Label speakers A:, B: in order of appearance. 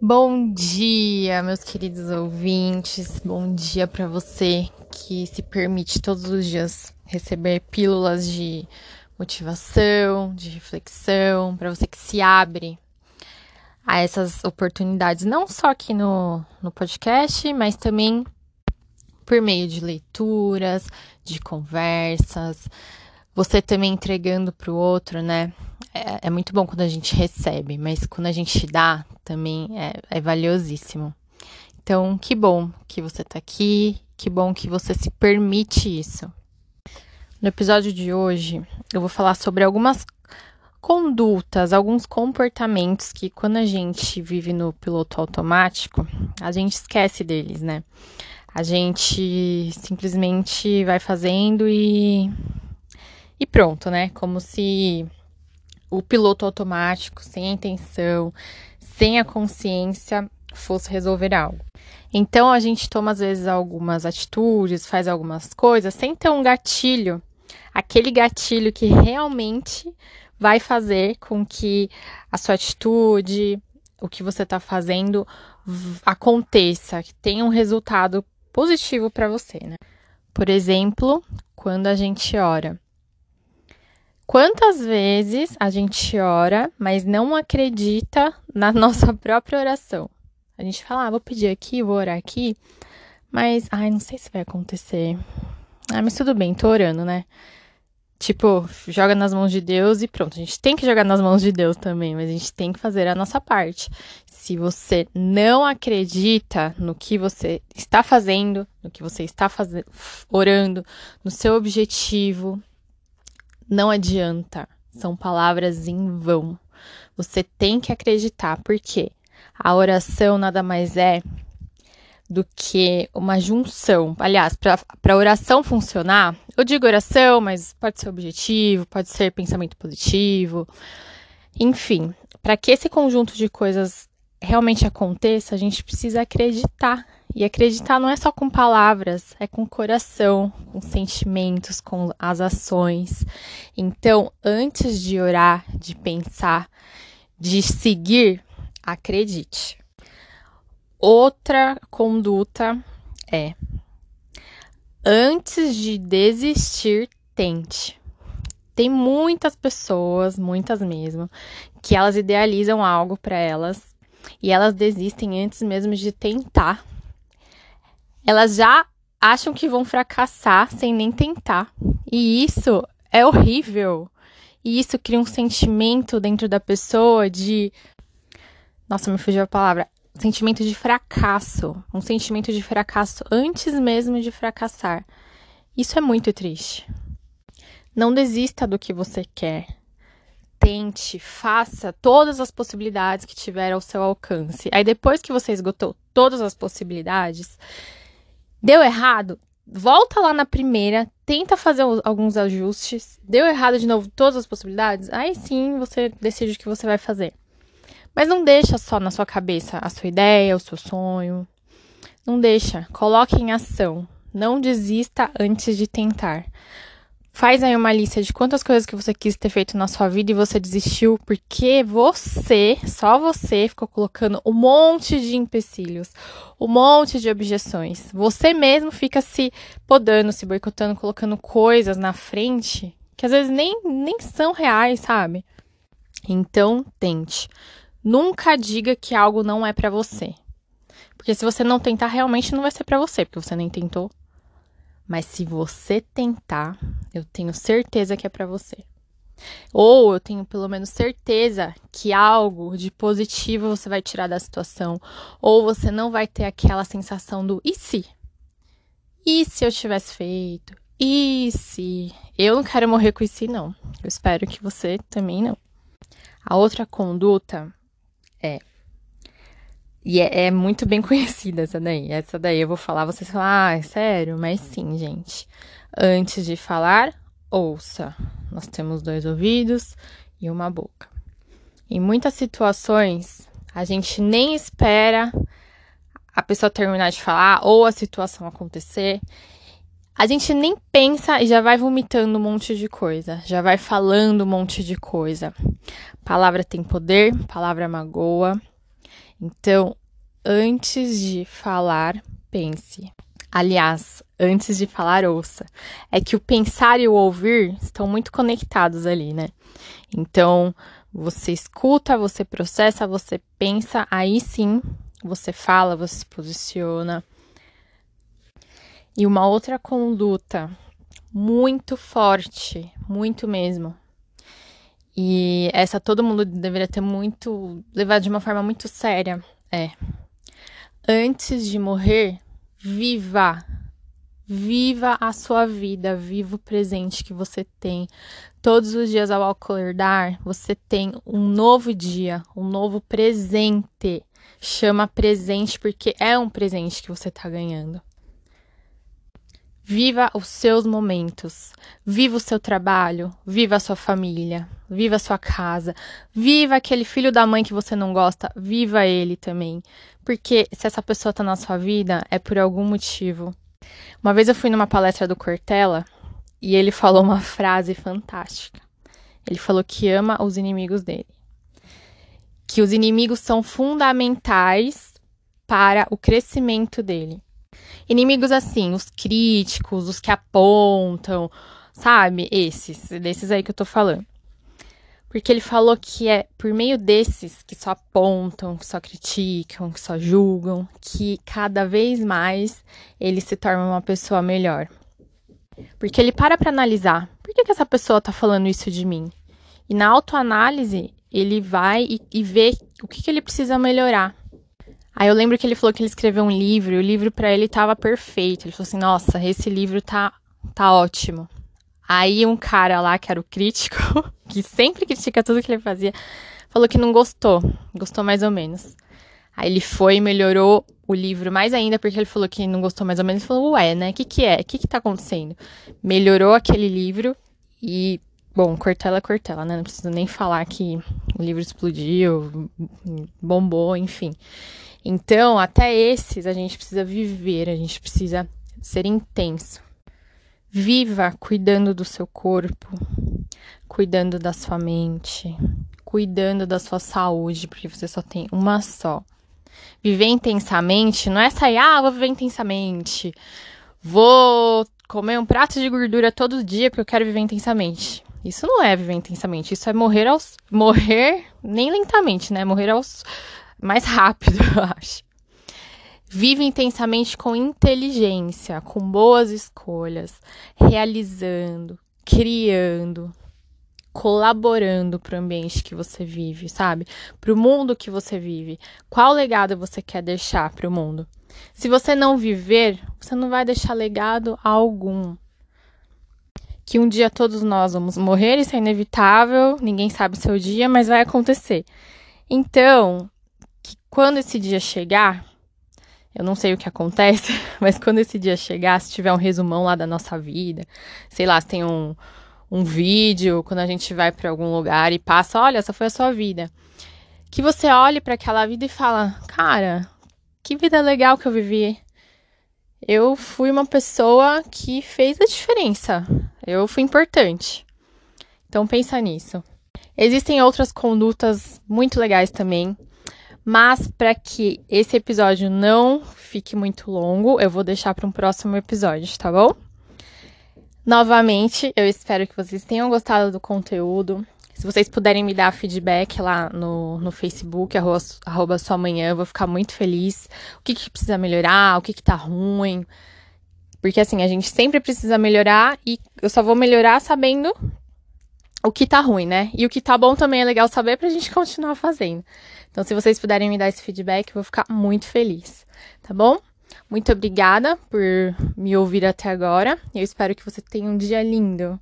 A: Bom dia, meus queridos ouvintes. Bom dia para você que se permite todos os dias receber pílulas de motivação, de reflexão, para você que se abre a essas oportunidades, não só aqui no, no podcast, mas também por meio de leituras, de conversas, você também entregando para o outro, né? É, é, muito bom quando a gente recebe, mas quando a gente dá, também é, é valiosíssimo. Então, que bom que você está aqui, que bom que você se permite isso. No episódio de hoje, eu vou falar sobre algumas condutas, alguns comportamentos que quando a gente vive no piloto automático, a gente esquece deles, né? A gente simplesmente vai fazendo e e pronto, né? Como se o piloto automático, sem a intenção, sem a consciência, fosse resolver algo. Então a gente toma às vezes algumas atitudes, faz algumas coisas sem ter um gatilho, aquele gatilho que realmente vai fazer com que a sua atitude, o que você está fazendo aconteça, que tenha um resultado positivo para você, né? Por exemplo, quando a gente ora. Quantas vezes a gente ora, mas não acredita na nossa própria oração? A gente fala, ah, vou pedir aqui, vou orar aqui, mas, ai, não sei se vai acontecer. Ah, mas tudo bem, tô orando, né? Tipo, joga nas mãos de Deus e pronto. A gente tem que jogar nas mãos de Deus também, mas a gente tem que fazer a nossa parte. Se você não acredita no que você está fazendo, no que você está fazendo, orando, no seu objetivo, não adianta. São palavras em vão. Você tem que acreditar, porque a oração nada mais é do que uma junção. Aliás, para a oração funcionar, eu digo oração, mas pode ser objetivo, pode ser pensamento positivo, enfim, para que esse conjunto de coisas realmente aconteça, a gente precisa acreditar e acreditar não é só com palavras, é com o coração, com sentimentos, com as ações. Então, antes de orar, de pensar, de seguir, acredite. Outra conduta é: antes de desistir, tente. Tem muitas pessoas, muitas mesmo, que elas idealizam algo para elas e elas desistem antes mesmo de tentar elas já acham que vão fracassar sem nem tentar. E isso é horrível. E isso cria um sentimento dentro da pessoa de. Nossa, me fugiu a palavra. Sentimento de fracasso. Um sentimento de fracasso antes mesmo de fracassar. Isso é muito triste. Não desista do que você quer. Tente, faça todas as possibilidades que tiver ao seu alcance. Aí depois que você esgotou todas as possibilidades, Deu errado? Volta lá na primeira, tenta fazer alguns ajustes. Deu errado de novo todas as possibilidades? Aí sim você decide o que você vai fazer. Mas não deixa só na sua cabeça a sua ideia, o seu sonho. Não deixa. Coloque em ação. Não desista antes de tentar. Faz aí uma lista de quantas coisas que você quis ter feito na sua vida e você desistiu porque você, só você, ficou colocando um monte de empecilhos, um monte de objeções. Você mesmo fica se podando, se boicotando, colocando coisas na frente que às vezes nem, nem são reais, sabe? Então, tente. Nunca diga que algo não é para você. Porque se você não tentar, realmente não vai ser para você, porque você nem tentou. Mas se você tentar, eu tenho certeza que é para você. Ou eu tenho pelo menos certeza que algo de positivo você vai tirar da situação. Ou você não vai ter aquela sensação do e se? E se eu tivesse feito? E se? Eu não quero morrer com isso, não. Eu espero que você também não. A outra conduta é e é, é, muito bem conhecida essa daí. Essa daí eu vou falar, vocês falam, ah, é sério? Mas sim, gente. Antes de falar, ouça. Nós temos dois ouvidos e uma boca. Em muitas situações, a gente nem espera a pessoa terminar de falar ou a situação acontecer. A gente nem pensa e já vai vomitando um monte de coisa, já vai falando um monte de coisa. Palavra tem poder, palavra magoa. Então, antes de falar, pense. Aliás, antes de falar, ouça. É que o pensar e o ouvir estão muito conectados ali, né? Então, você escuta, você processa, você pensa, aí sim você fala, você se posiciona. E uma outra conduta muito forte, muito mesmo. E essa todo mundo deveria ter muito levar de uma forma muito séria, é. Antes de morrer, viva. Viva a sua vida, viva o presente que você tem. Todos os dias ao acordar, você tem um novo dia, um novo presente. Chama presente porque é um presente que você está ganhando. Viva os seus momentos. Viva o seu trabalho. Viva a sua família. Viva a sua casa. Viva aquele filho da mãe que você não gosta. Viva ele também. Porque se essa pessoa tá na sua vida, é por algum motivo. Uma vez eu fui numa palestra do Cortella e ele falou uma frase fantástica. Ele falou que ama os inimigos dele. Que os inimigos são fundamentais para o crescimento dele. Inimigos assim, os críticos, os que apontam, sabe? Esses, desses aí que eu tô falando. Porque ele falou que é por meio desses que só apontam, que só criticam, que só julgam, que cada vez mais ele se torna uma pessoa melhor. Porque ele para pra analisar: por que, que essa pessoa tá falando isso de mim? E na autoanálise, ele vai e, e vê o que, que ele precisa melhorar. Aí eu lembro que ele falou que ele escreveu um livro, e o livro para ele tava perfeito. Ele falou assim: "Nossa, esse livro tá tá ótimo". Aí um cara lá que era o crítico, que sempre critica tudo que ele fazia, falou que não gostou, gostou mais ou menos. Aí ele foi e melhorou o livro mais ainda, porque ele falou que não gostou mais ou menos. Ele falou, ué, né? O que, que é? O que, que tá acontecendo? Melhorou aquele livro e, bom, Cortella Cortella, né? Não preciso nem falar que o livro explodiu, bombou, enfim. Então, até esses a gente precisa viver, a gente precisa ser intenso. Viva cuidando do seu corpo, cuidando da sua mente, cuidando da sua saúde, porque você só tem uma só. Viver intensamente não é sair, ah, vou viver intensamente. Vou comer um prato de gordura todo dia porque eu quero viver intensamente. Isso não é viver intensamente, isso é morrer aos morrer nem lentamente, né? Morrer aos mais rápido, eu acho. Vive intensamente com inteligência, com boas escolhas, realizando, criando, colaborando para o ambiente que você vive, sabe? Para o mundo que você vive. Qual legado você quer deixar para o mundo? Se você não viver, você não vai deixar legado algum. Que um dia todos nós vamos morrer, isso é inevitável, ninguém sabe o seu dia, mas vai acontecer. Então, que quando esse dia chegar, eu não sei o que acontece, mas quando esse dia chegar, se tiver um resumão lá da nossa vida, sei lá, se tem um, um vídeo, quando a gente vai para algum lugar e passa, olha, essa foi a sua vida. Que você olhe para aquela vida e fala, cara, que vida legal que eu vivi. Eu fui uma pessoa que fez a diferença. Eu fui importante. Então pensa nisso. Existem outras condutas muito legais também. Mas para que esse episódio não fique muito longo, eu vou deixar para um próximo episódio, tá bom? Novamente, eu espero que vocês tenham gostado do conteúdo. Se vocês puderem me dar feedback lá no, no Facebook, arroba, arroba sua manhã, eu vou ficar muito feliz. O que, que precisa melhorar, o que, que tá ruim. Porque assim, a gente sempre precisa melhorar e eu só vou melhorar sabendo o que tá ruim, né? E o que tá bom também é legal saber pra gente continuar fazendo. Então, se vocês puderem me dar esse feedback, eu vou ficar muito feliz, tá bom? Muito obrigada por me ouvir até agora. Eu espero que você tenha um dia lindo.